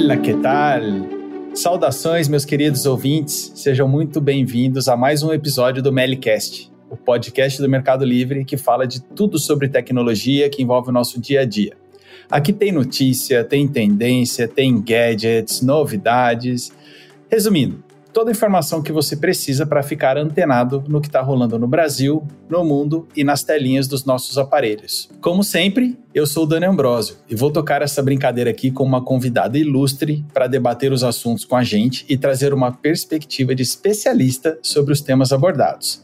Olá, que tal? Saudações, meus queridos ouvintes. Sejam muito bem-vindos a mais um episódio do Melicast, o podcast do Mercado Livre que fala de tudo sobre tecnologia que envolve o nosso dia a dia. Aqui tem notícia, tem tendência, tem gadgets, novidades. Resumindo, toda a informação que você precisa para ficar antenado no que está rolando no Brasil, no mundo e nas telinhas dos nossos aparelhos. Como sempre, eu sou o Dani Ambrosio e vou tocar essa brincadeira aqui com uma convidada ilustre para debater os assuntos com a gente e trazer uma perspectiva de especialista sobre os temas abordados.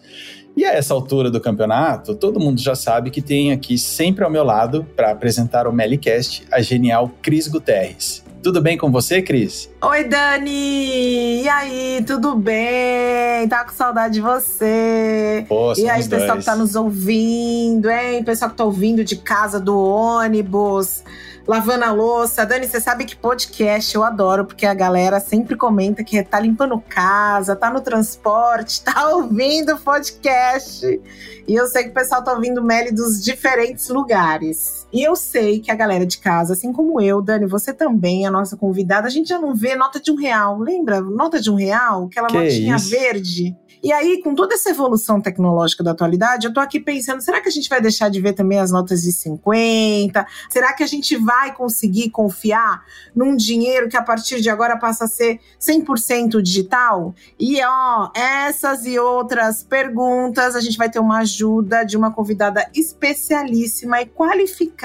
E a essa altura do campeonato, todo mundo já sabe que tem aqui sempre ao meu lado, para apresentar o Melicast, a genial Cris Guterres. Tudo bem com você, Cris? Oi, Dani! E aí, tudo bem? Tá com saudade de você. Pô, e aí, pessoal dois. que tá nos ouvindo, hein? Pessoal que tá ouvindo de casa, do ônibus, lavando a louça. Dani, você sabe que podcast eu adoro, porque a galera sempre comenta que tá limpando casa, tá no transporte, tá ouvindo podcast. E eu sei que o pessoal tá ouvindo Meli dos diferentes lugares. E eu sei que a galera de casa, assim como eu, Dani, você também, a nossa convidada, a gente já não vê nota de um real. Lembra? Nota de um real? Aquela Que notinha isso? verde. E aí, com toda essa evolução tecnológica da atualidade, eu tô aqui pensando, será que a gente vai deixar de ver também as notas de 50? Será que a gente vai conseguir confiar num dinheiro que a partir de agora passa a ser 100% digital? E ó, essas e outras perguntas, a gente vai ter uma ajuda de uma convidada especialíssima e qualificada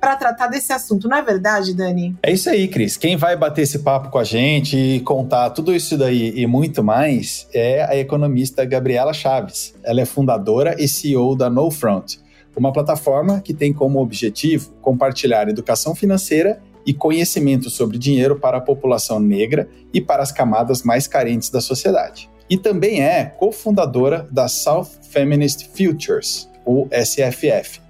para tratar desse assunto, não é verdade, Dani? É isso aí, Cris. Quem vai bater esse papo com a gente e contar tudo isso daí e muito mais é a economista Gabriela Chaves. Ela é fundadora e CEO da No Front, uma plataforma que tem como objetivo compartilhar educação financeira e conhecimento sobre dinheiro para a população negra e para as camadas mais carentes da sociedade. E também é cofundadora da South Feminist Futures, o SFF.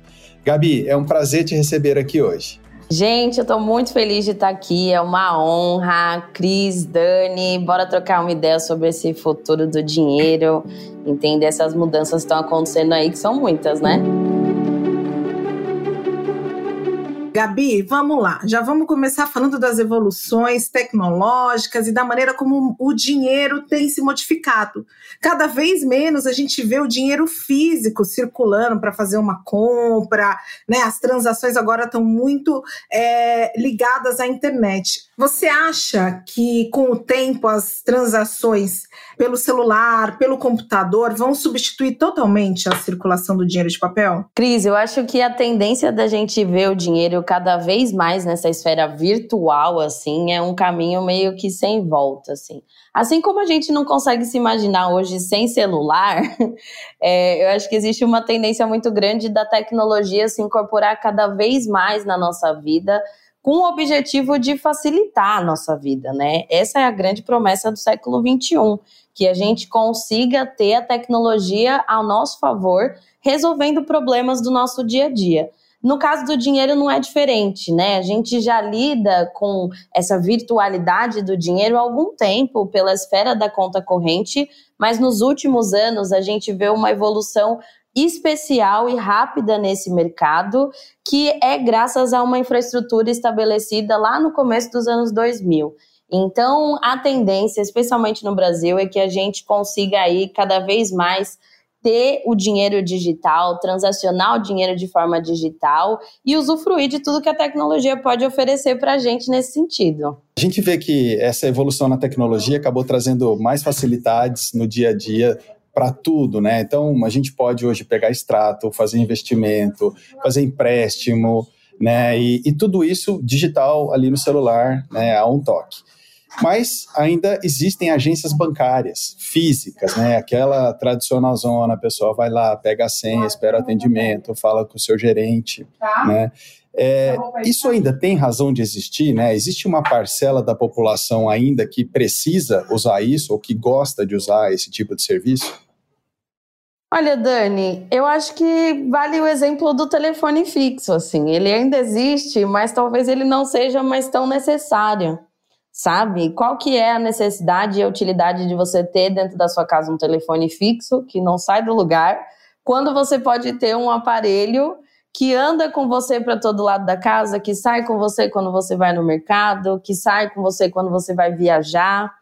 Gabi, é um prazer te receber aqui hoje. Gente, eu tô muito feliz de estar aqui, é uma honra. Cris, Dani, bora trocar uma ideia sobre esse futuro do dinheiro, entender essas mudanças que estão acontecendo aí, que são muitas, né? Gabi, vamos lá. Já vamos começar falando das evoluções tecnológicas e da maneira como o dinheiro tem se modificado. Cada vez menos a gente vê o dinheiro físico circulando para fazer uma compra, né? As transações agora estão muito é, ligadas à internet. Você acha que com o tempo as transações pelo celular, pelo computador, vão substituir totalmente a circulação do dinheiro de papel? Cris, eu acho que a tendência da gente ver o dinheiro cada vez mais nessa esfera virtual, assim, é um caminho meio que sem volta, assim. Assim como a gente não consegue se imaginar hoje sem celular, é, eu acho que existe uma tendência muito grande da tecnologia se incorporar cada vez mais na nossa vida, com o objetivo de facilitar a nossa vida, né? Essa é a grande promessa do século XXI, que a gente consiga ter a tecnologia ao nosso favor, resolvendo problemas do nosso dia a dia. No caso do dinheiro não é diferente, né? A gente já lida com essa virtualidade do dinheiro há algum tempo pela esfera da conta corrente, mas nos últimos anos a gente vê uma evolução especial e rápida nesse mercado, que é graças a uma infraestrutura estabelecida lá no começo dos anos 2000. Então, a tendência, especialmente no Brasil, é que a gente consiga aí cada vez mais ter o dinheiro digital, transacionar o dinheiro de forma digital e usufruir de tudo que a tecnologia pode oferecer para a gente nesse sentido. A gente vê que essa evolução na tecnologia acabou trazendo mais facilidades no dia a dia para tudo, né? Então, a gente pode hoje pegar extrato, fazer investimento, fazer empréstimo, né? E, e tudo isso digital ali no celular, né? A um toque. Mas ainda existem agências bancárias físicas, né? Aquela tradicional zona, a pessoa vai lá, pega a senha, espera o atendimento, fala com o seu gerente, né? É, isso ainda tem razão de existir, né? Existe uma parcela da população ainda que precisa usar isso ou que gosta de usar esse tipo de serviço? Olha, Dani, eu acho que vale o exemplo do telefone fixo, assim. Ele ainda existe, mas talvez ele não seja mais tão necessário, sabe? Qual que é a necessidade e a utilidade de você ter dentro da sua casa um telefone fixo que não sai do lugar, quando você pode ter um aparelho que anda com você para todo lado da casa, que sai com você quando você vai no mercado, que sai com você quando você vai viajar.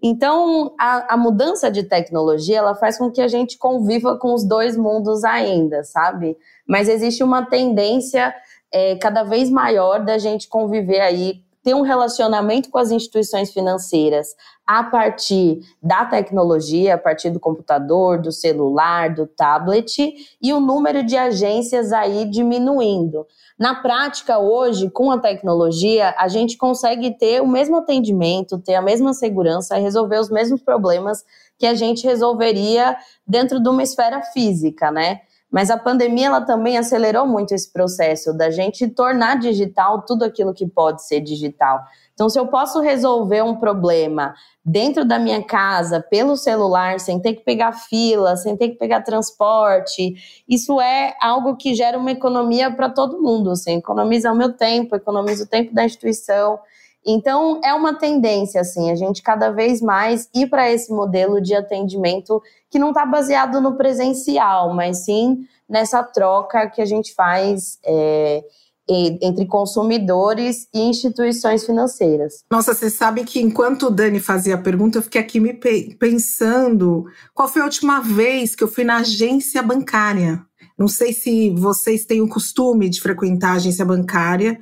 Então, a, a, mudança de tecnologia, ela faz com que a gente conviva com os dois mundos ainda, sabe? Mas existe uma tendência é, cada vez maior da gente conviver aí ter um relacionamento com as instituições financeiras a partir da tecnologia, a partir do computador, do celular, do tablet e o número de agências aí diminuindo. Na prática, hoje, com a tecnologia, a gente consegue ter o mesmo atendimento, ter a mesma segurança resolver os mesmos problemas que a gente resolveria dentro de uma esfera física, né? Mas a pandemia ela também acelerou muito esse processo da gente tornar digital tudo aquilo que pode ser digital. Então, se eu posso resolver um problema dentro da minha casa, pelo celular, sem ter que pegar fila, sem ter que pegar transporte, isso é algo que gera uma economia para todo mundo. Assim, economiza o meu tempo, economiza o tempo da instituição. Então, é uma tendência, assim, a gente cada vez mais ir para esse modelo de atendimento que não está baseado no presencial, mas sim nessa troca que a gente faz é, entre consumidores e instituições financeiras. Nossa, você sabe que enquanto o Dani fazia a pergunta, eu fiquei aqui me pensando qual foi a última vez que eu fui na agência bancária. Não sei se vocês têm o costume de frequentar a agência bancária,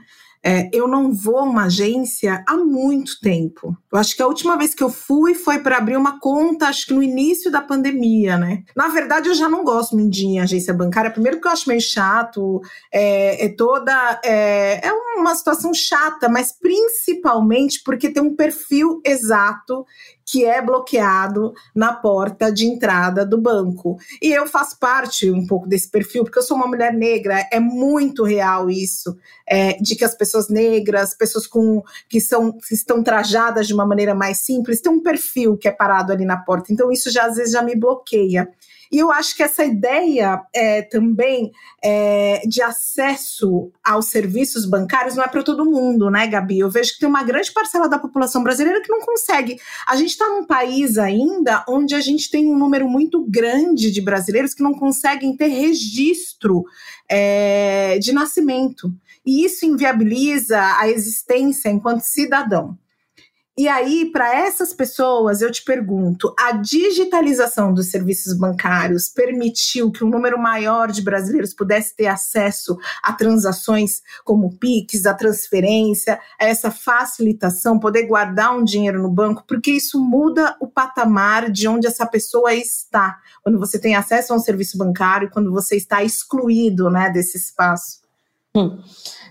é, eu não vou a uma agência há muito tempo. Eu acho que a última vez que eu fui foi para abrir uma conta, acho que no início da pandemia, né? Na verdade, eu já não gosto muito de ir em agência bancária. Primeiro, porque eu acho meio chato, é, é toda. É, é uma situação chata, mas principalmente porque tem um perfil exato que é bloqueado na porta de entrada do banco. E eu faço parte um pouco desse perfil, porque eu sou uma mulher negra, é muito real isso, é, de que as pessoas negras, pessoas com que são que estão trajadas de uma maneira mais simples, tem um perfil que é parado ali na porta. Então isso já às vezes já me bloqueia. E eu acho que essa ideia é, também é, de acesso aos serviços bancários não é para todo mundo, né, Gabi? Eu vejo que tem uma grande parcela da população brasileira que não consegue. A gente está num país ainda onde a gente tem um número muito grande de brasileiros que não conseguem ter registro é, de nascimento. E isso inviabiliza a existência enquanto cidadão. E aí, para essas pessoas, eu te pergunto: a digitalização dos serviços bancários permitiu que um número maior de brasileiros pudesse ter acesso a transações como PIX, a transferência, a essa facilitação, poder guardar um dinheiro no banco, porque isso muda o patamar de onde essa pessoa está. Quando você tem acesso a um serviço bancário, quando você está excluído né, desse espaço.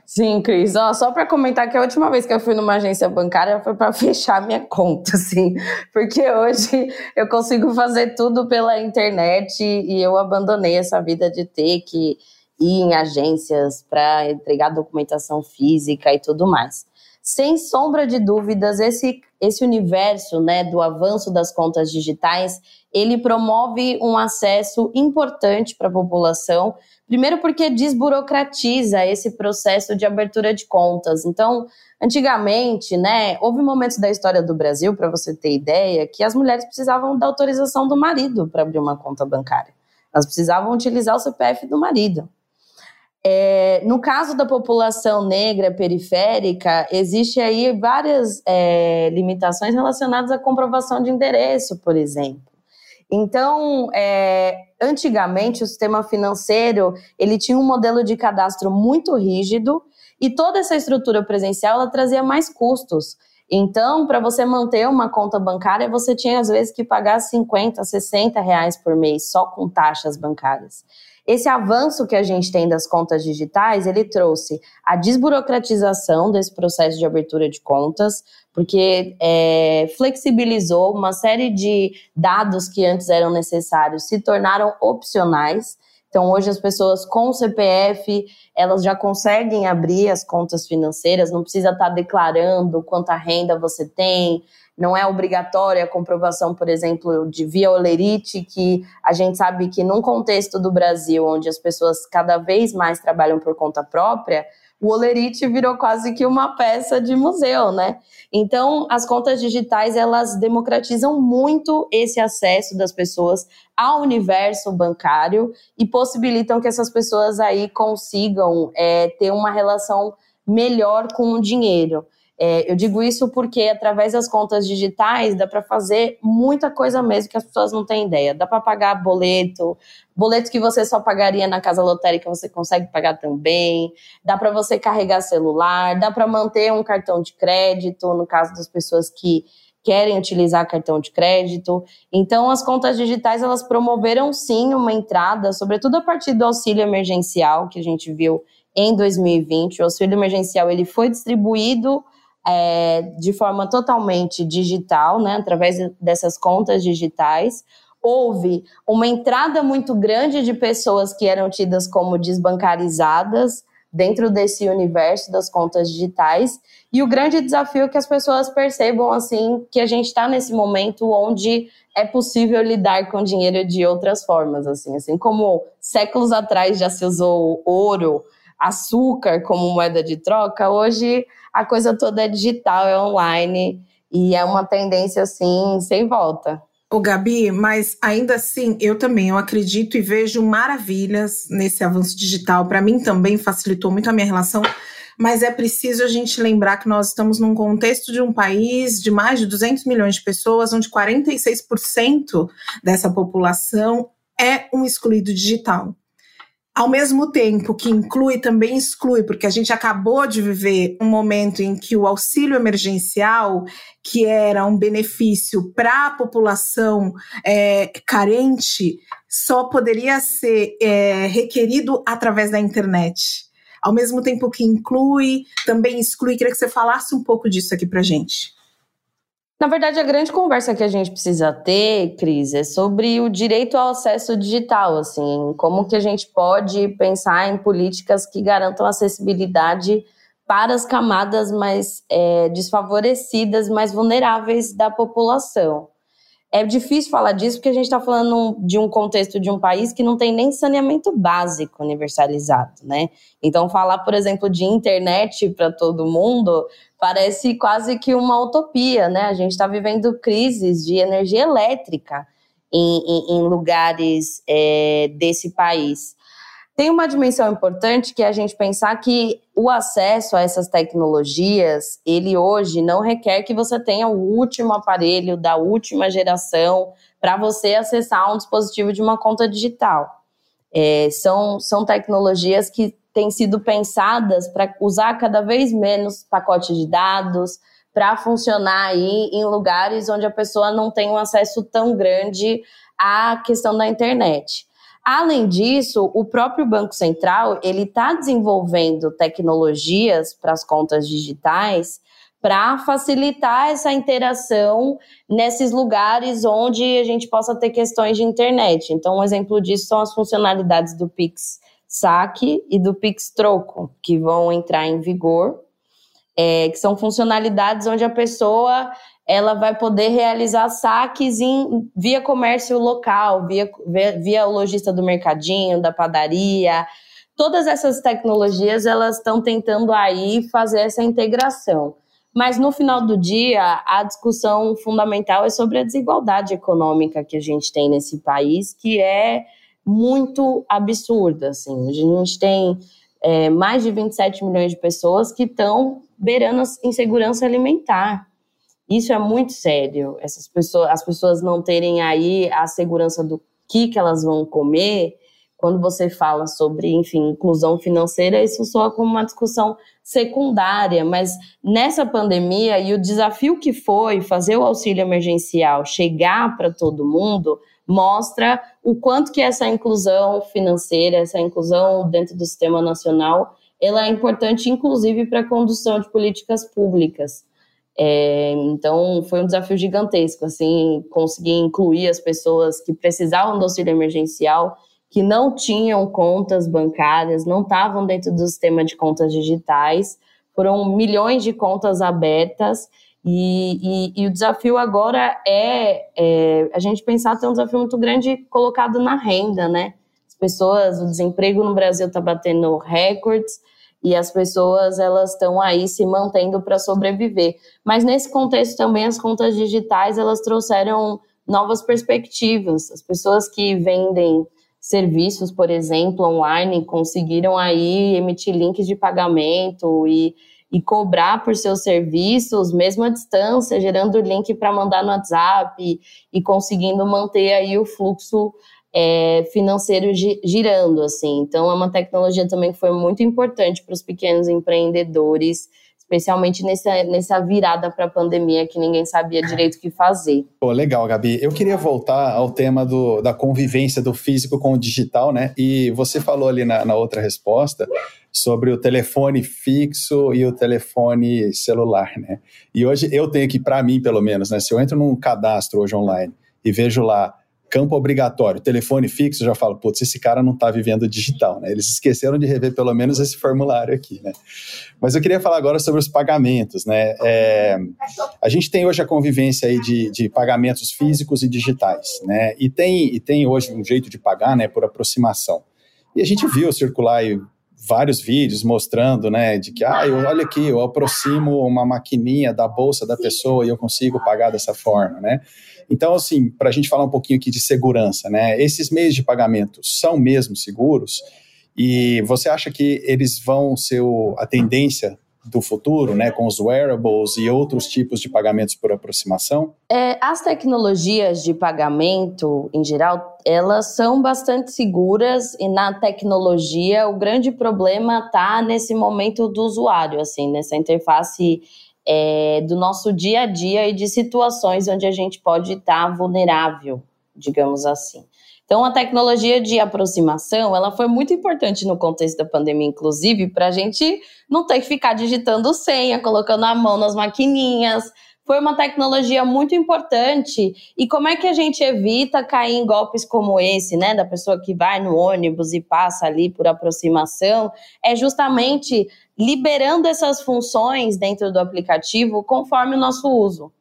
Sim, Cris. Ó, só para comentar que a última vez que eu fui numa agência bancária foi para fechar minha conta, assim, porque hoje eu consigo fazer tudo pela internet e eu abandonei essa vida de ter que ir em agências para entregar documentação física e tudo mais. Sem sombra de dúvidas, esse, esse universo né, do avanço das contas digitais, ele promove um acesso importante para a população Primeiro, porque desburocratiza esse processo de abertura de contas. Então, antigamente, né, houve momentos da história do Brasil, para você ter ideia, que as mulheres precisavam da autorização do marido para abrir uma conta bancária. Elas precisavam utilizar o CPF do marido. É, no caso da população negra periférica, existe aí várias é, limitações relacionadas à comprovação de endereço, por exemplo. Então, é, antigamente o sistema financeiro ele tinha um modelo de cadastro muito rígido e toda essa estrutura presencial ela trazia mais custos. Então, para você manter uma conta bancária, você tinha às vezes que pagar 50, 60 reais por mês só com taxas bancárias. Esse avanço que a gente tem das contas digitais, ele trouxe a desburocratização desse processo de abertura de contas, porque é, flexibilizou uma série de dados que antes eram necessários, se tornaram opcionais. Então, hoje as pessoas com CPF, elas já conseguem abrir as contas financeiras, não precisa estar declarando quanta renda você tem, não é obrigatória a comprovação, por exemplo, de via olerite, que a gente sabe que num contexto do Brasil, onde as pessoas cada vez mais trabalham por conta própria, o Olerite virou quase que uma peça de museu, né? Então, as contas digitais, elas democratizam muito esse acesso das pessoas ao universo bancário e possibilitam que essas pessoas aí consigam é, ter uma relação melhor com o dinheiro. É, eu digo isso porque através das contas digitais dá para fazer muita coisa mesmo que as pessoas não têm ideia. Dá para pagar boleto, boleto que você só pagaria na casa lotérica você consegue pagar também. Dá para você carregar celular, dá para manter um cartão de crédito no caso das pessoas que querem utilizar cartão de crédito. Então, as contas digitais elas promoveram sim uma entrada, sobretudo a partir do auxílio emergencial que a gente viu em 2020. O auxílio emergencial ele foi distribuído é, de forma totalmente digital, né, através dessas contas digitais. Houve uma entrada muito grande de pessoas que eram tidas como desbancarizadas dentro desse universo das contas digitais. E o grande desafio é que as pessoas percebam assim que a gente está nesse momento onde é possível lidar com dinheiro de outras formas, assim, assim como séculos atrás já se usou ouro, açúcar como moeda de troca, hoje a coisa toda é digital, é online e é uma tendência assim sem volta. O Gabi, mas ainda assim, eu também eu acredito e vejo maravilhas nesse avanço digital. Para mim também facilitou muito a minha relação, mas é preciso a gente lembrar que nós estamos num contexto de um país de mais de 200 milhões de pessoas, onde 46% dessa população é um excluído digital ao mesmo tempo que inclui, também exclui, porque a gente acabou de viver um momento em que o auxílio emergencial, que era um benefício para a população é, carente, só poderia ser é, requerido através da internet. Ao mesmo tempo que inclui, também exclui. Queria que você falasse um pouco disso aqui para gente. Na verdade, a grande conversa que a gente precisa ter, Cris, é sobre o direito ao acesso digital, assim, como que a gente pode pensar em políticas que garantam acessibilidade para as camadas mais é, desfavorecidas, mais vulneráveis da população. É difícil falar disso porque a gente está falando de um contexto de um país que não tem nem saneamento básico universalizado, né? Então, falar, por exemplo, de internet para todo mundo parece quase que uma utopia, né? A gente está vivendo crises de energia elétrica em, em, em lugares é, desse país. Tem uma dimensão importante que é a gente pensar que o acesso a essas tecnologias, ele hoje não requer que você tenha o último aparelho da última geração para você acessar um dispositivo de uma conta digital. É, são, são tecnologias que têm sido pensadas para usar cada vez menos pacote de dados, para funcionar aí em lugares onde a pessoa não tem um acesso tão grande à questão da internet. Além disso, o próprio Banco Central ele está desenvolvendo tecnologias para as contas digitais para facilitar essa interação nesses lugares onde a gente possa ter questões de internet. Então, um exemplo disso são as funcionalidades do Pix Saque e do Pix Troco, que vão entrar em vigor, é, que são funcionalidades onde a pessoa ela vai poder realizar saques em, via comércio local, via, via, via o lojista do mercadinho, da padaria. Todas essas tecnologias elas estão tentando aí fazer essa integração. Mas no final do dia, a discussão fundamental é sobre a desigualdade econômica que a gente tem nesse país, que é muito absurda. Assim. A gente tem é, mais de 27 milhões de pessoas que estão beirando a insegurança alimentar. Isso é muito sério. Essas pessoas, as pessoas não terem aí a segurança do que, que elas vão comer. Quando você fala sobre, enfim, inclusão financeira, isso soa como uma discussão secundária, mas nessa pandemia e o desafio que foi fazer o auxílio emergencial chegar para todo mundo, mostra o quanto que essa inclusão financeira, essa inclusão dentro do sistema nacional, ela é importante, inclusive, para a condução de políticas públicas. É, então foi um desafio gigantesco, assim, conseguir incluir as pessoas que precisavam do auxílio emergencial, que não tinham contas bancárias, não estavam dentro do sistema de contas digitais. Foram milhões de contas abertas e, e, e o desafio agora é, é, a gente pensar ter um desafio muito grande colocado na renda, né? As pessoas, o desemprego no Brasil está batendo recordes e as pessoas elas estão aí se mantendo para sobreviver. Mas nesse contexto também as contas digitais elas trouxeram novas perspectivas. As pessoas que vendem serviços, por exemplo, online, conseguiram aí emitir links de pagamento e, e cobrar por seus serviços, mesmo à distância, gerando link para mandar no WhatsApp e, e, conseguindo manter aí o fluxo é, financeiro girando, assim. Então, é uma tecnologia também que foi muito importante para os pequenos empreendedores especialmente nessa, nessa virada para a pandemia que ninguém sabia direito o que fazer. Pô, legal, Gabi. Eu queria voltar ao tema do, da convivência do físico com o digital, né? E você falou ali na, na outra resposta sobre o telefone fixo e o telefone celular, né? E hoje eu tenho aqui, para mim pelo menos, né? Se eu entro num cadastro hoje online e vejo lá campo obrigatório, telefone fixo, já falo, putz, esse cara não está vivendo digital, né? Eles esqueceram de rever pelo menos esse formulário aqui, né? Mas eu queria falar agora sobre os pagamentos, né? É, a gente tem hoje a convivência aí de, de pagamentos físicos e digitais, né? E tem, e tem hoje um jeito de pagar, né, por aproximação. E a gente viu circular aí vários vídeos mostrando, né, de que, ah, eu, olha aqui, eu aproximo uma maquininha da bolsa da pessoa e eu consigo pagar dessa forma, né? Então, assim, para a gente falar um pouquinho aqui de segurança, né? Esses meios de pagamento são mesmo seguros? E você acha que eles vão ser a tendência do futuro, né, com os wearables e outros tipos de pagamentos por aproximação? É, as tecnologias de pagamento, em geral, elas são bastante seguras e na tecnologia o grande problema está nesse momento do usuário, assim, nessa interface é, do nosso dia a dia e de situações onde a gente pode estar tá vulnerável, digamos assim. Então, a tecnologia de aproximação, ela foi muito importante no contexto da pandemia, inclusive, para a gente não ter que ficar digitando senha, colocando a mão nas maquininhas. Foi uma tecnologia muito importante. E como é que a gente evita cair em golpes como esse, né? Da pessoa que vai no ônibus e passa ali por aproximação? É justamente liberando essas funções dentro do aplicativo conforme o nosso uso.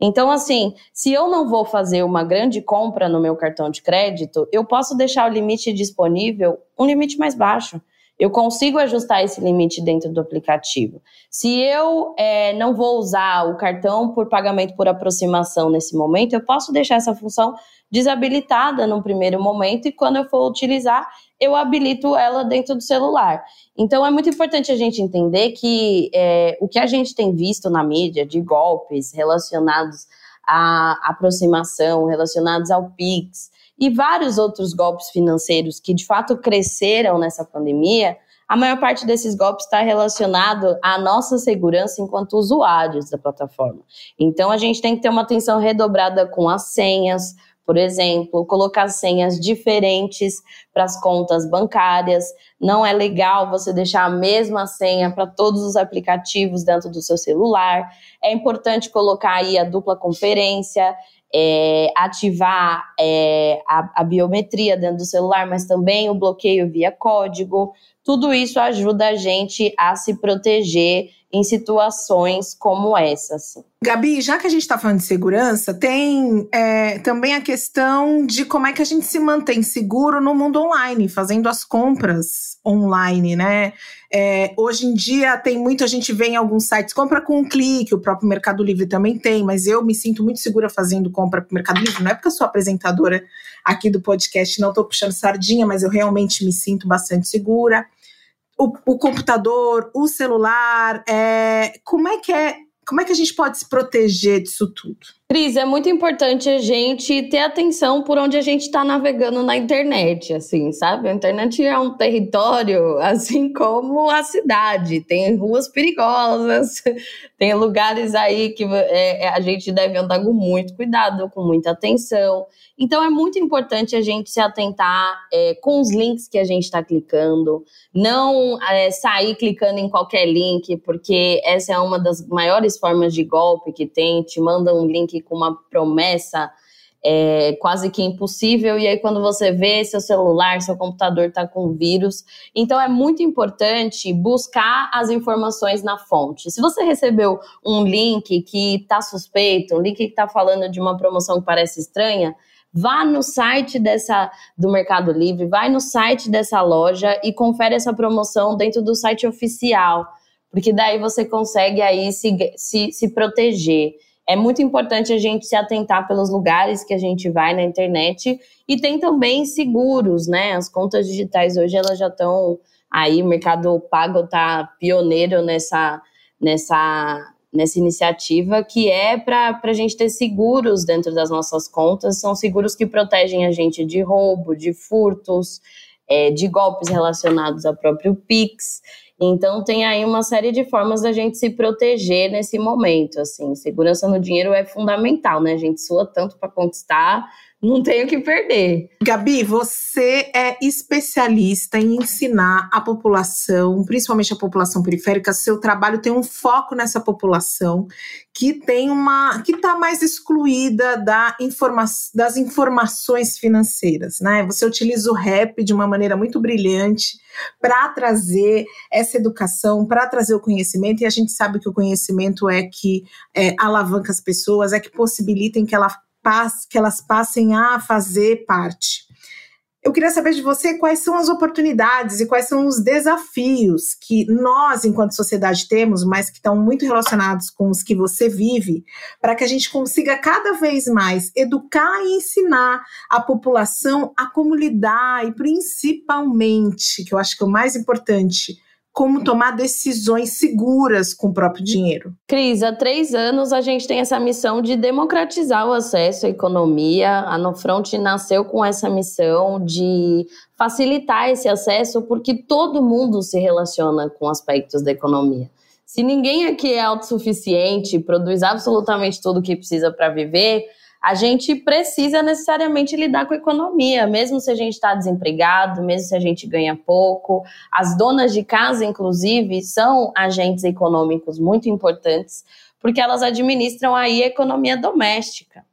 Então, assim, se eu não vou fazer uma grande compra no meu cartão de crédito, eu posso deixar o limite disponível um limite mais baixo. Eu consigo ajustar esse limite dentro do aplicativo. Se eu é, não vou usar o cartão por pagamento por aproximação nesse momento, eu posso deixar essa função desabilitada no primeiro momento e quando eu for utilizar, eu habilito ela dentro do celular. Então é muito importante a gente entender que é, o que a gente tem visto na mídia de golpes relacionados à aproximação, relacionados ao Pix e vários outros golpes financeiros que de fato cresceram nessa pandemia, a maior parte desses golpes está relacionado à nossa segurança enquanto usuários da plataforma. Então a gente tem que ter uma atenção redobrada com as senhas, por exemplo, colocar senhas diferentes para as contas bancárias. Não é legal você deixar a mesma senha para todos os aplicativos dentro do seu celular. É importante colocar aí a dupla conferência, é, ativar é, a, a biometria dentro do celular, mas também o bloqueio via código. Tudo isso ajuda a gente a se proteger em situações como essa. Assim. Gabi, já que a gente está falando de segurança, tem é, também a questão de como é que a gente se mantém seguro no mundo online, fazendo as compras online, né? É, hoje em dia tem muito, a gente vê em alguns sites, compra com um clique, o próprio Mercado Livre também tem, mas eu me sinto muito segura fazendo compra para o Mercado Livre, não é porque eu sou apresentadora aqui do podcast, não estou puxando sardinha, mas eu realmente me sinto bastante segura o, o computador, o celular, é, como é que é como é que a gente pode se proteger disso tudo? Cris, é muito importante a gente ter atenção por onde a gente está navegando na internet, assim, sabe? A internet é um território, assim como a cidade. Tem ruas perigosas, tem lugares aí que é, é, a gente deve andar com muito cuidado, com muita atenção. Então, é muito importante a gente se atentar é, com os links que a gente está clicando, não é, sair clicando em qualquer link, porque essa é uma das maiores formas de golpe que tem. Te manda um link com uma promessa é, quase que impossível, e aí quando você vê seu celular, seu computador está com vírus. Então é muito importante buscar as informações na fonte. Se você recebeu um link que está suspeito, um link que está falando de uma promoção que parece estranha, vá no site dessa do Mercado Livre, vai no site dessa loja e confere essa promoção dentro do site oficial, porque daí você consegue aí se, se, se proteger. É muito importante a gente se atentar pelos lugares que a gente vai na internet e tem também seguros, né? As contas digitais hoje elas já estão aí, o Mercado Pago está pioneiro nessa, nessa, nessa iniciativa que é para a gente ter seguros dentro das nossas contas. São seguros que protegem a gente de roubo, de furtos, é, de golpes relacionados ao próprio Pix. Então tem aí uma série de formas da gente se proteger nesse momento, assim. Segurança no dinheiro é fundamental, né? A gente sua tanto para conquistar, não tenho que perder. Gabi, você é especialista em ensinar a população, principalmente a população periférica, seu trabalho tem um foco nessa população que tem uma que está mais excluída da informa das informações financeiras, né? Você utiliza o rap de uma maneira muito brilhante para trazer essa educação, para trazer o conhecimento, e a gente sabe que o conhecimento é que é, alavanca as pessoas, é que possibilitem que ela que elas passem a fazer parte. Eu queria saber de você quais são as oportunidades e quais são os desafios que nós, enquanto sociedade, temos, mas que estão muito relacionados com os que você vive, para que a gente consiga cada vez mais educar e ensinar a população a como lidar e, principalmente, que eu acho que é o mais importante, como tomar decisões seguras com o próprio dinheiro. Cris, há três anos a gente tem essa missão de democratizar o acesso à economia. A Nofront nasceu com essa missão de facilitar esse acesso, porque todo mundo se relaciona com aspectos da economia. Se ninguém aqui é autossuficiente, produz absolutamente tudo o que precisa para viver, a gente precisa necessariamente lidar com a economia, mesmo se a gente está desempregado, mesmo se a gente ganha pouco. As donas de casa, inclusive, são agentes econômicos muito importantes, porque elas administram aí a economia doméstica.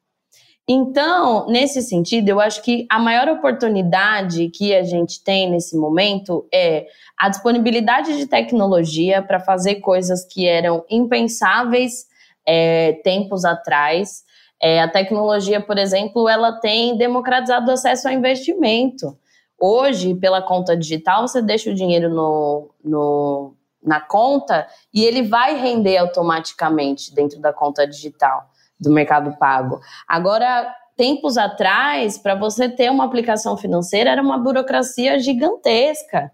Então, nesse sentido, eu acho que a maior oportunidade que a gente tem nesse momento é a disponibilidade de tecnologia para fazer coisas que eram impensáveis é, tempos atrás é, a tecnologia, por exemplo, ela tem democratizado o acesso ao investimento. Hoje, pela conta digital, você deixa o dinheiro no, no, na conta e ele vai render automaticamente dentro da conta digital do Mercado Pago. Agora, tempos atrás, para você ter uma aplicação financeira, era uma burocracia gigantesca.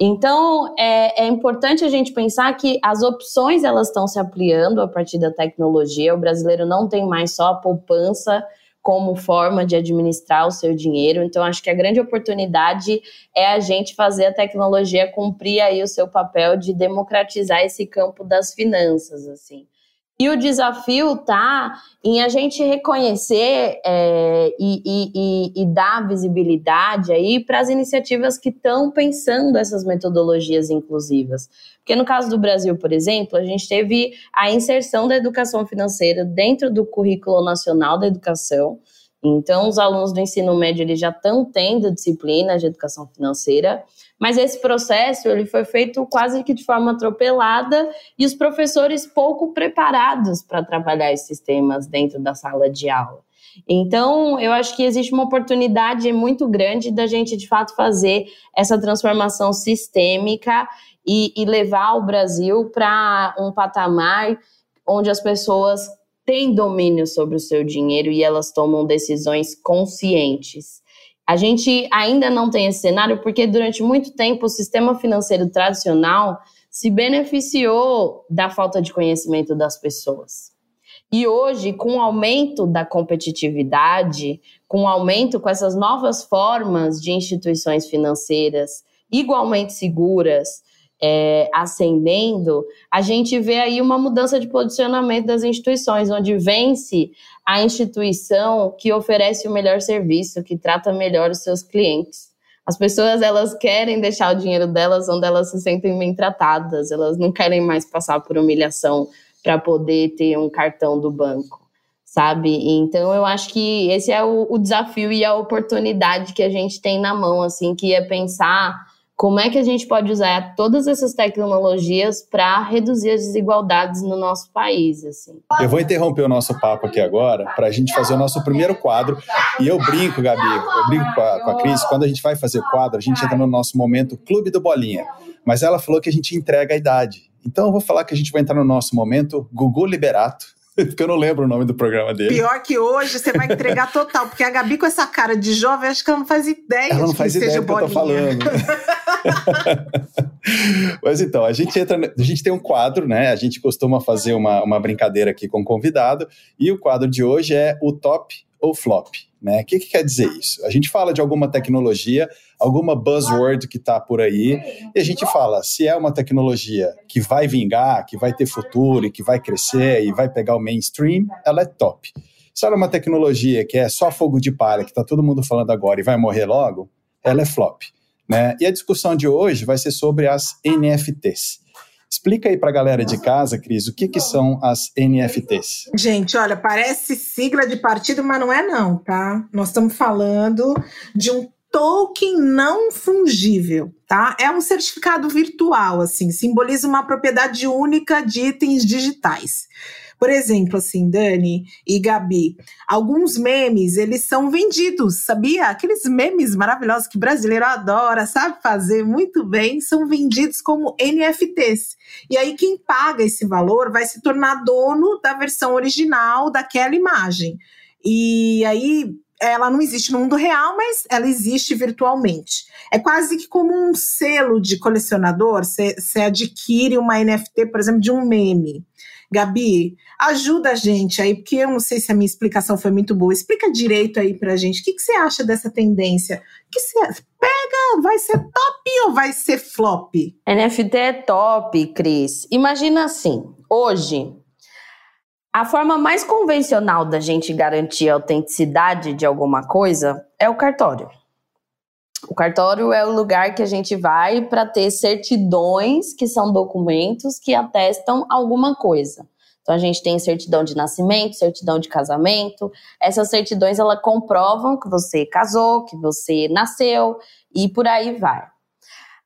Então, é, é, importante a gente pensar que as opções elas estão se ampliando a partir da tecnologia. O brasileiro não tem mais só a poupança como forma de administrar o seu dinheiro. Então, acho que a grande oportunidade é a gente fazer a tecnologia cumprir aí o seu papel de democratizar esse campo das finanças, assim. E o desafio está em a gente reconhecer é, e, e, e, dar visibilidade aí para as iniciativas que estão pensando essas metodologias inclusivas. Porque no caso do Brasil, por exemplo, a gente teve a inserção da educação financeira dentro do currículo nacional da educação. Então, os alunos do ensino médio eles já estão tendo disciplina de educação financeira. Mas esse processo ele foi feito quase que de forma atropelada e os professores pouco preparados para trabalhar esses temas dentro da sala de aula. Então, eu acho que existe uma oportunidade muito grande da gente, de fato, fazer essa transformação sistêmica e, e levar o Brasil para um patamar onde as pessoas têm domínio sobre o seu dinheiro e elas tomam decisões conscientes. A gente ainda não tem esse cenário porque durante muito tempo o sistema financeiro tradicional se beneficiou da falta de conhecimento das pessoas. E hoje, com o aumento da competitividade, com o aumento com essas novas formas de instituições financeiras igualmente seguras, é, ascendendo, a gente vê aí uma mudança de posicionamento das instituições, onde vence a instituição que oferece o melhor serviço, que trata melhor os seus clientes. As pessoas elas querem deixar o dinheiro delas onde elas se sentem bem tratadas, elas não querem mais passar por humilhação para poder ter um cartão do banco, sabe? Então eu acho que esse é o, o desafio e a oportunidade que a gente tem na mão, assim, que é pensar como é que a gente pode usar todas essas tecnologias para reduzir as desigualdades no nosso país? Assim. Eu vou interromper o nosso papo aqui agora para a gente fazer o nosso primeiro quadro. E eu brinco, Gabi, eu brinco com a, com a Cris, quando a gente vai fazer quadro, a gente entra no nosso momento Clube do Bolinha. Mas ela falou que a gente entrega a idade. Então eu vou falar que a gente vai entrar no nosso momento Gugu Liberato porque eu não lembro o nome do programa dele. Pior que hoje você vai entregar total, porque a Gabi com essa cara de jovem, acho que ela não faz ideia ela não faz ideia do que eu tô falando. Mas então, a gente entra, a gente tem um quadro, né? A gente costuma fazer uma, uma brincadeira aqui com o convidado, e o quadro de hoje é o top ou flop. Né? O que, que quer dizer isso? A gente fala de alguma tecnologia, alguma buzzword que está por aí, e a gente fala se é uma tecnologia que vai vingar, que vai ter futuro e que vai crescer e vai pegar o mainstream, ela é top. Se ela é uma tecnologia que é só fogo de palha, que está todo mundo falando agora e vai morrer logo, ela é flop. Né? E a discussão de hoje vai ser sobre as NFTs. Explica aí para a galera de casa, Cris, o que, que são as NFTs? Gente, olha, parece sigla de partido, mas não é não, tá? Nós estamos falando de um token não fungível, tá? É um certificado virtual, assim, simboliza uma propriedade única de itens digitais. Por exemplo, assim, Dani e Gabi, alguns memes, eles são vendidos, sabia? Aqueles memes maravilhosos que brasileiro adora, sabe fazer muito bem, são vendidos como NFTs. E aí quem paga esse valor vai se tornar dono da versão original daquela imagem. E aí ela não existe no mundo real, mas ela existe virtualmente. É quase que como um selo de colecionador, você adquire uma NFT, por exemplo, de um meme. Gabi, ajuda a gente aí, porque eu não sei se a minha explicação foi muito boa. Explica direito aí pra gente. O que, que você acha dessa tendência? que você pega? Vai ser top ou vai ser flop? NFT é top, Cris. Imagina assim, hoje, a forma mais convencional da gente garantir a autenticidade de alguma coisa é o cartório. O cartório é o lugar que a gente vai para ter certidões, que são documentos que atestam alguma coisa. Então a gente tem certidão de nascimento, certidão de casamento. Essas certidões ela comprovam que você casou, que você nasceu e por aí vai.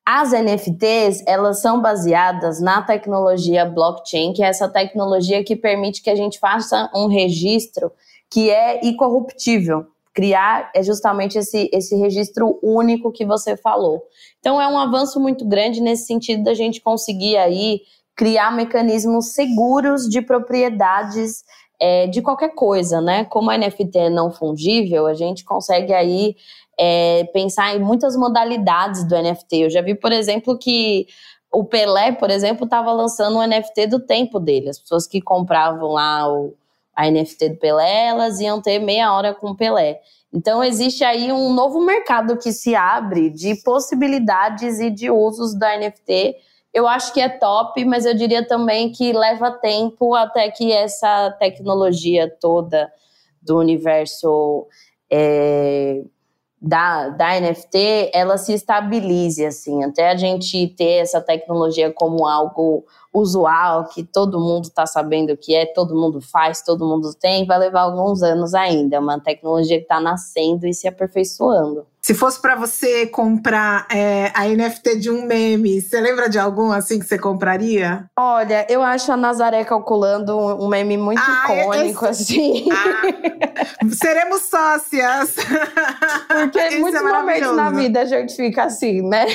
As NFTs, elas são baseadas na tecnologia blockchain, que é essa tecnologia que permite que a gente faça um registro que é incorruptível criar é justamente esse, esse registro único que você falou. Então é um avanço muito grande nesse sentido da gente conseguir aí criar mecanismos seguros de propriedades é, de qualquer coisa, né? Como a NFT é não fungível, a gente consegue aí é, pensar em muitas modalidades do NFT. Eu já vi, por exemplo, que o Pelé, por exemplo, estava lançando um NFT do tempo dele. As pessoas que compravam lá o a NFT do Pelé, elas iam ter meia hora com o Pelé. Então, existe aí um novo mercado que se abre de possibilidades e de usos da NFT. Eu acho que é top, mas eu diria também que leva tempo até que essa tecnologia toda do universo é, da, da NFT ela se estabilize, assim, até a gente ter essa tecnologia como algo usual, que todo mundo está sabendo o que é, todo mundo faz, todo mundo tem, vai levar alguns anos ainda. É uma tecnologia que está nascendo e se aperfeiçoando. Se fosse para você comprar é, a NFT de um meme, você lembra de algum assim que você compraria? Olha, eu acho a Nazaré calculando um meme muito ah, icônico, esse... assim. Ah, seremos sócias. Porque esse muitos é momentos na vida a gente fica assim, né?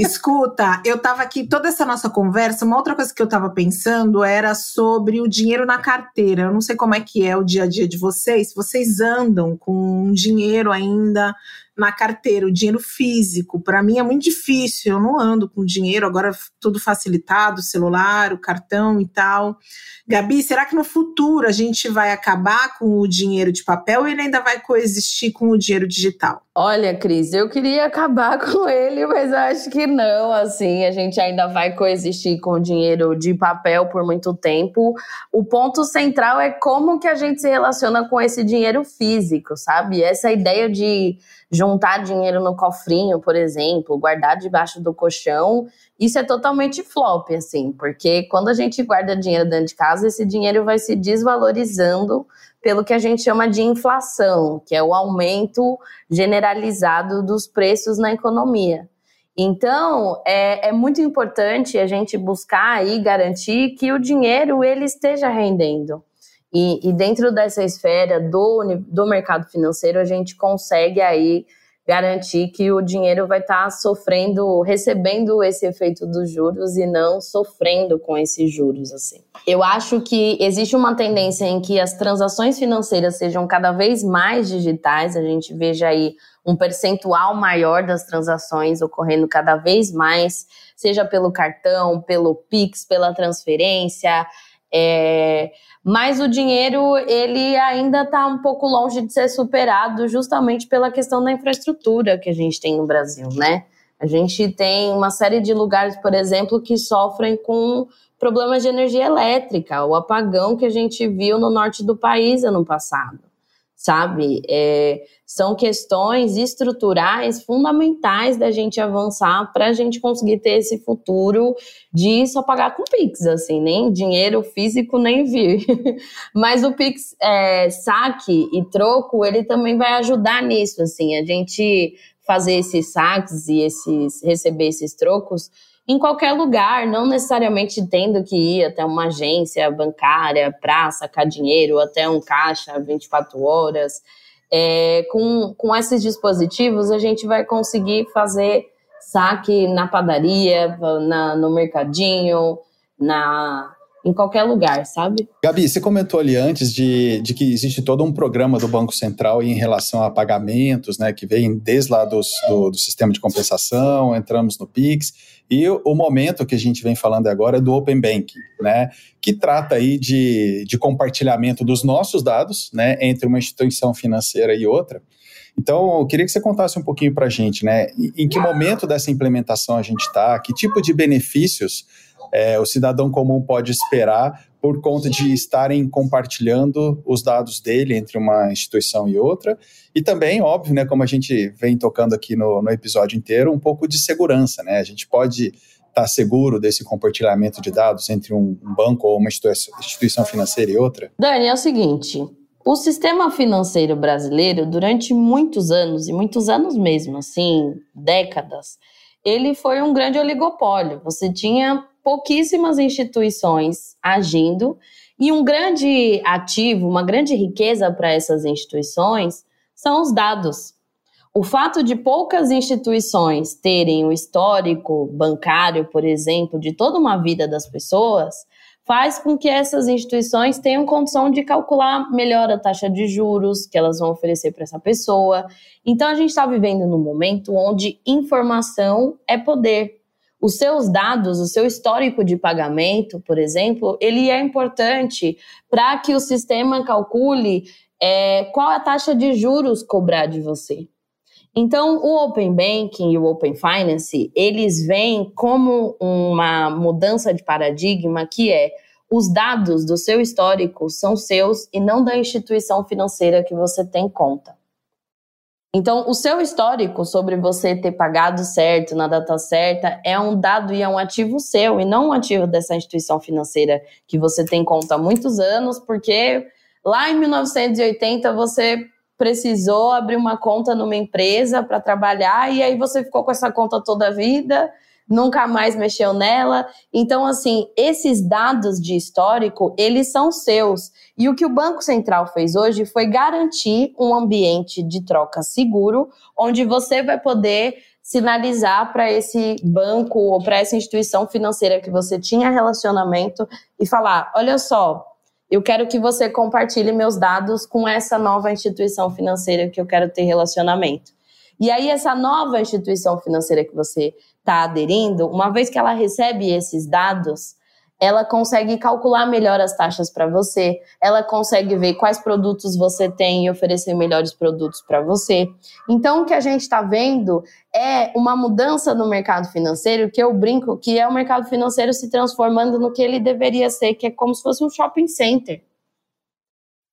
Escuta, eu tava aqui, toda essa nossa conversa, uma outra coisa que eu tava pensando era sobre o dinheiro na carteira. Eu não sei como é que é o dia a dia de vocês, vocês andam com dinheiro ainda na carteira, o dinheiro físico. Para mim é muito difícil, eu não ando com dinheiro, agora tudo facilitado, celular, o cartão e tal. Gabi, será que no futuro a gente vai acabar com o dinheiro de papel ou ele ainda vai coexistir com o dinheiro digital? Olha, Cris, eu queria acabar com ele, mas acho que não. Assim, a gente ainda vai coexistir com dinheiro de papel por muito tempo. O ponto central é como que a gente se relaciona com esse dinheiro físico, sabe? Essa ideia de juntar dinheiro no cofrinho, por exemplo, guardar debaixo do colchão, isso é totalmente flop, assim, porque quando a gente guarda dinheiro dentro de casa, esse dinheiro vai se desvalorizando pelo que a gente chama de inflação, que é o aumento generalizado dos preços na economia. Então, é, é muito importante a gente buscar e garantir que o dinheiro ele esteja rendendo. E, e, dentro dessa esfera do, do mercado financeiro, a gente consegue aí garantir que o dinheiro vai estar tá sofrendo, recebendo esse efeito dos juros e não sofrendo com esses juros assim. Eu acho que existe uma tendência em que as transações financeiras sejam cada vez mais digitais, a gente veja aí um percentual maior das transações ocorrendo cada vez mais, seja pelo cartão, pelo Pix, pela transferência, é, mas o dinheiro ele ainda está um pouco longe de ser superado justamente pela questão da infraestrutura que a gente tem no Brasil, né? A gente tem uma série de lugares, por exemplo, que sofrem com problemas de energia elétrica, o apagão que a gente viu no norte do país ano passado sabe? É, são questões estruturais fundamentais da gente avançar para a gente conseguir ter esse futuro de só pagar com Pix, assim, nem dinheiro físico nem vir. Mas o Pix é, saque e troco, ele também vai ajudar nisso, assim, a gente fazer esses saques e esses receber esses trocos em qualquer lugar, não necessariamente tendo que ir até uma agência bancária para sacar dinheiro, até um caixa 24 horas. É, com, com esses dispositivos, a gente vai conseguir fazer saque na padaria, na, no mercadinho, na, em qualquer lugar, sabe? Gabi, você comentou ali antes de, de que existe todo um programa do Banco Central em relação a pagamentos, né, que vem desde lá dos, do, do sistema de compensação, entramos no PIX, e o, momento que a gente vem falando agora é do Open Banking, né, que trata aí de, de compartilhamento dos nossos dados, né, entre uma instituição financeira e outra. Então, eu queria que você contasse um pouquinho para a gente, né, em que momento dessa implementação a gente está, que tipo de benefícios é, o cidadão comum pode esperar por conta de estarem compartilhando os dados dele entre uma instituição e outra. E também, óbvio, né, como a gente vem tocando aqui no, no episódio inteiro, um pouco de segurança. Né? A gente pode estar seguro desse compartilhamento de dados entre um banco ou uma instituição financeira e outra? Dani, é o seguinte. O sistema financeiro brasileiro, durante muitos anos, e muitos anos mesmo, assim, décadas, ele foi um grande oligopólio. Você tinha pouquíssimas instituições agindo e um grande ativo, uma grande riqueza para essas instituições são os dados. O fato de poucas instituições terem o histórico bancário, por exemplo, de toda uma vida das pessoas, faz com que essas instituições tenham condição de calcular melhor a taxa de juros que elas vão oferecer para essa pessoa. Então, a gente está vivendo num momento onde informação é poder os seus dados, o seu histórico de pagamento, por exemplo, ele é importante para que o sistema calcule é, qual a taxa de juros cobrar de você. Então, o Open Banking e o Open Finance, eles vêm como uma mudança de paradigma que é os dados do seu histórico são seus e não da instituição financeira que você tem conta. Então, o seu histórico sobre você ter pagado certo na data certa é um dado e é um ativo seu, e não um ativo dessa instituição financeira que você tem conta há muitos anos, porque lá em 1980 você precisou abrir uma conta numa empresa para trabalhar e aí você ficou com essa conta toda a vida nunca mais mexeu nela. Então, assim, esses dados de histórico, eles são seus. E o que o Banco Central fez hoje foi garantir um ambiente de troca seguro, onde você vai poder sinalizar para esse banco ou para essa instituição financeira que você tinha relacionamento e falar: olha só, eu quero que você compartilhe meus dados com essa nova instituição financeira que eu quero ter relacionamento. E aí, essa nova instituição financeira que você está aderindo, uma vez que ela recebe esses dados, ela consegue calcular melhor as taxas para você, ela consegue ver quais produtos você tem e oferecer melhores produtos para você. Então, o que a gente está vendo é uma mudança no mercado financeiro, que eu brinco que é o mercado financeiro se transformando no que ele deveria ser, que é como se fosse um shopping center.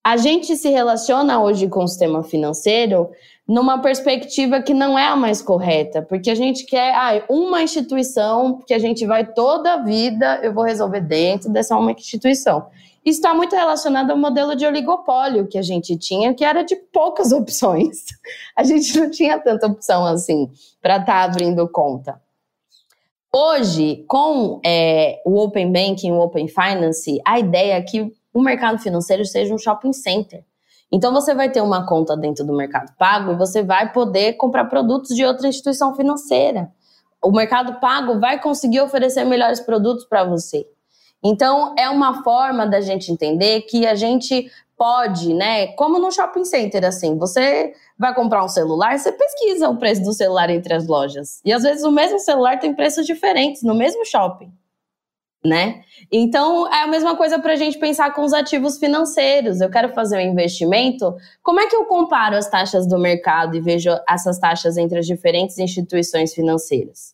A gente se relaciona hoje com o sistema financeiro numa perspectiva que não é a mais correta, porque a gente quer ah, uma instituição que a gente vai toda a vida, eu vou resolver dentro dessa uma instituição. Isso está muito relacionado ao modelo de oligopólio que a gente tinha, que era de poucas opções. A gente não tinha tanta opção assim para estar tá abrindo conta. Hoje, com é, o Open Banking, o Open Finance, a ideia é que o mercado financeiro seja um shopping center. Então você vai ter uma conta dentro do Mercado Pago e você vai poder comprar produtos de outra instituição financeira. O Mercado Pago vai conseguir oferecer melhores produtos para você. Então é uma forma da gente entender que a gente pode, né? Como no shopping center, assim, você vai comprar um celular, você pesquisa o preço do celular entre as lojas. E às vezes o mesmo celular tem preços diferentes no mesmo shopping né? Então é a mesma coisa para a gente pensar com os ativos financeiros. Eu quero fazer um investimento, como é que eu comparo as taxas do mercado e vejo essas taxas entre as diferentes instituições financeiras?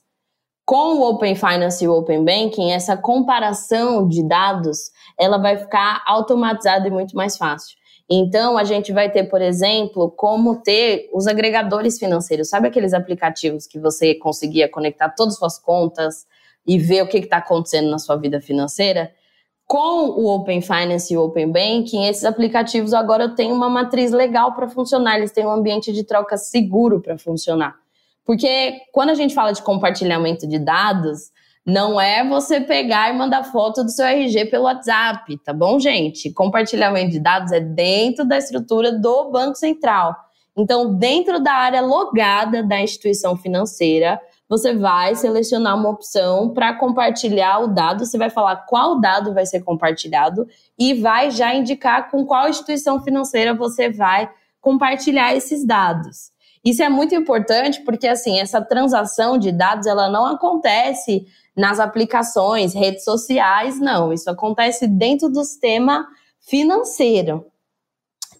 Com o Open Finance e o Open Banking, essa comparação de dados ela vai ficar automatizada e muito mais fácil. Então, a gente vai ter, por exemplo, como ter os agregadores financeiros. Sabe aqueles aplicativos que você conseguia conectar todas as suas contas, e ver o que está acontecendo na sua vida financeira, com o Open Finance e o Open Banking, esses aplicativos agora têm uma matriz legal para funcionar, eles têm um ambiente de troca seguro para funcionar. Porque quando a gente fala de compartilhamento de dados, não é você pegar e mandar foto do seu RG pelo WhatsApp, tá bom, gente? Compartilhamento de dados é dentro da estrutura do Banco Central. Então, dentro da área logada da instituição financeira, você vai selecionar uma opção para compartilhar o dado, você vai falar qual dado vai ser compartilhado e vai já indicar com qual instituição financeira você vai compartilhar esses dados. Isso é muito importante porque assim, essa transação de dados ela não acontece nas aplicações, redes sociais, não. Isso acontece dentro do sistema financeiro.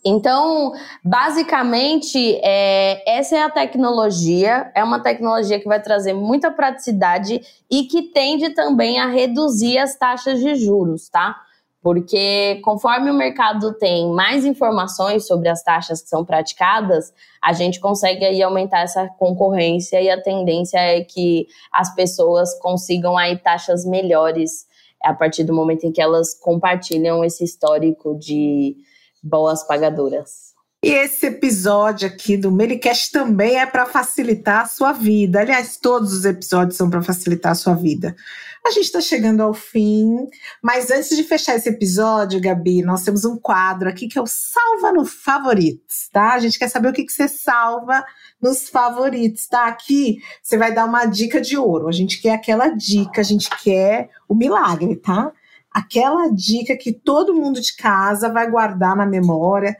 Então, basicamente, é, essa é a tecnologia, é uma tecnologia que vai trazer muita praticidade e que tende também a reduzir as taxas de juros, tá? Porque conforme o mercado tem mais informações sobre as taxas que são praticadas, a gente consegue aí aumentar essa concorrência e a tendência é que as pessoas consigam aí taxas melhores a partir do momento em que elas compartilham esse histórico de, boas pagadoras. E esse episódio aqui do Mericast também é para facilitar a sua vida. Aliás, todos os episódios são para facilitar a sua vida. A gente está chegando ao fim, mas antes de fechar esse episódio, Gabi, nós temos um quadro aqui que é o Salva no Favoritos, tá? A gente quer saber o que, que você salva nos favoritos, tá? Aqui você vai dar uma dica de ouro. A gente quer aquela dica, a gente quer o milagre, tá? Aquela dica que todo mundo de casa vai guardar na memória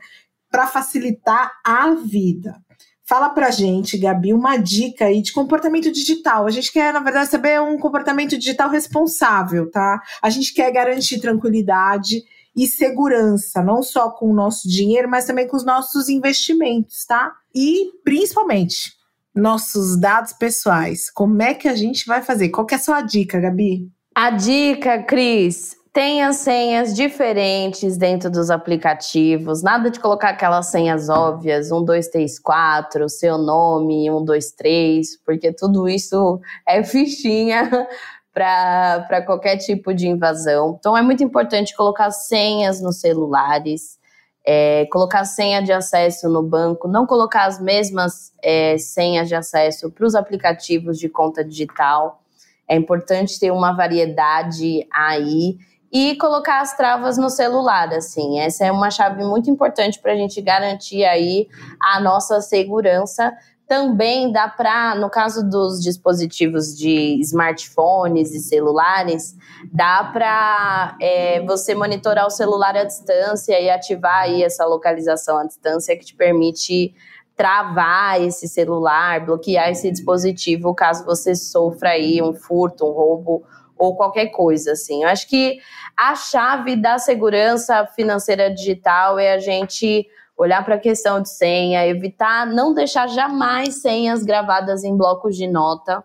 para facilitar a vida. Fala pra gente, Gabi, uma dica aí de comportamento digital. A gente quer, na verdade, saber um comportamento digital responsável, tá? A gente quer garantir tranquilidade e segurança, não só com o nosso dinheiro, mas também com os nossos investimentos, tá? E principalmente nossos dados pessoais. Como é que a gente vai fazer? Qual é a sua dica, Gabi? A dica, Cris, Tenha senhas diferentes dentro dos aplicativos, nada de colocar aquelas senhas óbvias, 1, 2, 3, 4, seu nome, 1, 2, 3, porque tudo isso é fichinha para qualquer tipo de invasão. Então é muito importante colocar senhas nos celulares, é, colocar senha de acesso no banco, não colocar as mesmas é, senhas de acesso para os aplicativos de conta digital. É importante ter uma variedade aí e colocar as travas no celular, assim. Essa é uma chave muito importante para a gente garantir aí a nossa segurança. Também dá para, no caso dos dispositivos de smartphones e celulares, dá para é, você monitorar o celular à distância e ativar aí essa localização à distância que te permite travar esse celular, bloquear esse dispositivo caso você sofra aí um furto, um roubo ou qualquer coisa, assim. Eu acho que a chave da segurança financeira digital é a gente olhar para a questão de senha, evitar, não deixar jamais senhas gravadas em blocos de nota.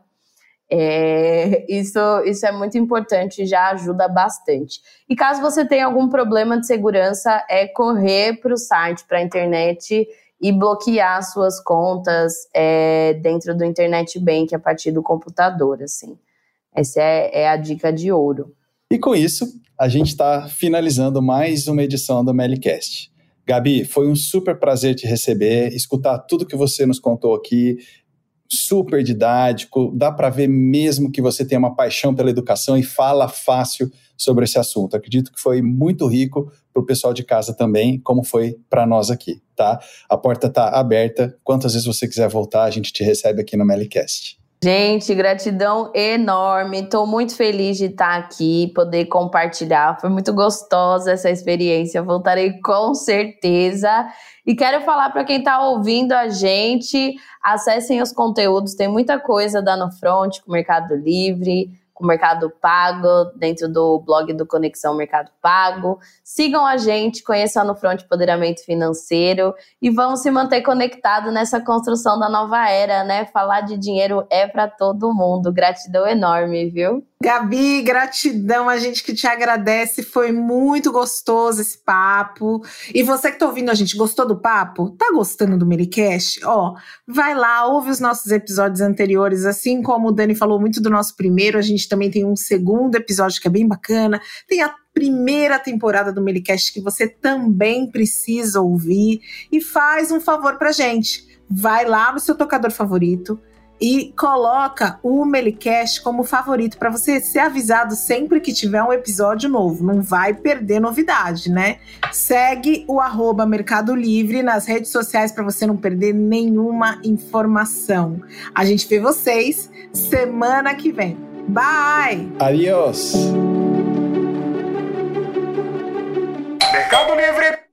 É, isso, isso é muito importante, já ajuda bastante. E caso você tenha algum problema de segurança, é correr para o site, para a internet e bloquear suas contas é, dentro do Internet Bank a partir do computador, assim. Essa é, é a dica de ouro. E com isso, a gente está finalizando mais uma edição do Melicast. Gabi, foi um super prazer te receber, escutar tudo que você nos contou aqui. super didático, dá para ver mesmo que você tem uma paixão pela educação e fala fácil sobre esse assunto. Acredito que foi muito rico para o pessoal de casa também, como foi para nós aqui, tá? A porta está aberta. Quantas vezes você quiser voltar, a gente te recebe aqui no Melicast. Gente, gratidão enorme. Estou muito feliz de estar aqui, poder compartilhar. Foi muito gostosa essa experiência. Voltarei com certeza. E quero falar para quem está ouvindo a gente, acessem os conteúdos. Tem muita coisa da No Front com o Mercado Livre com o Mercado Pago, dentro do blog do Conexão Mercado Pago. Sigam a gente, conheçam no Front Poderamento Financeiro e vamos se manter conectado nessa construção da nova era, né? Falar de dinheiro é para todo mundo. Gratidão enorme, viu? Gabi, gratidão, a gente que te agradece, foi muito gostoso esse papo. E você que tá ouvindo a gente, gostou do papo? Tá gostando do Mericast? Ó, vai lá, ouve os nossos episódios anteriores, assim como o Dani falou muito do nosso primeiro, a gente também tem um segundo episódio que é bem bacana. Tem a primeira temporada do Melicast que você também precisa ouvir e faz um favor pra gente. Vai lá no seu tocador favorito, e coloca o Melicast como favorito para você ser avisado sempre que tiver um episódio novo. Não vai perder novidade, né? Segue o arroba Mercado Livre nas redes sociais para você não perder nenhuma informação. A gente vê vocês semana que vem. Bye! Adiós! Mercado Livre!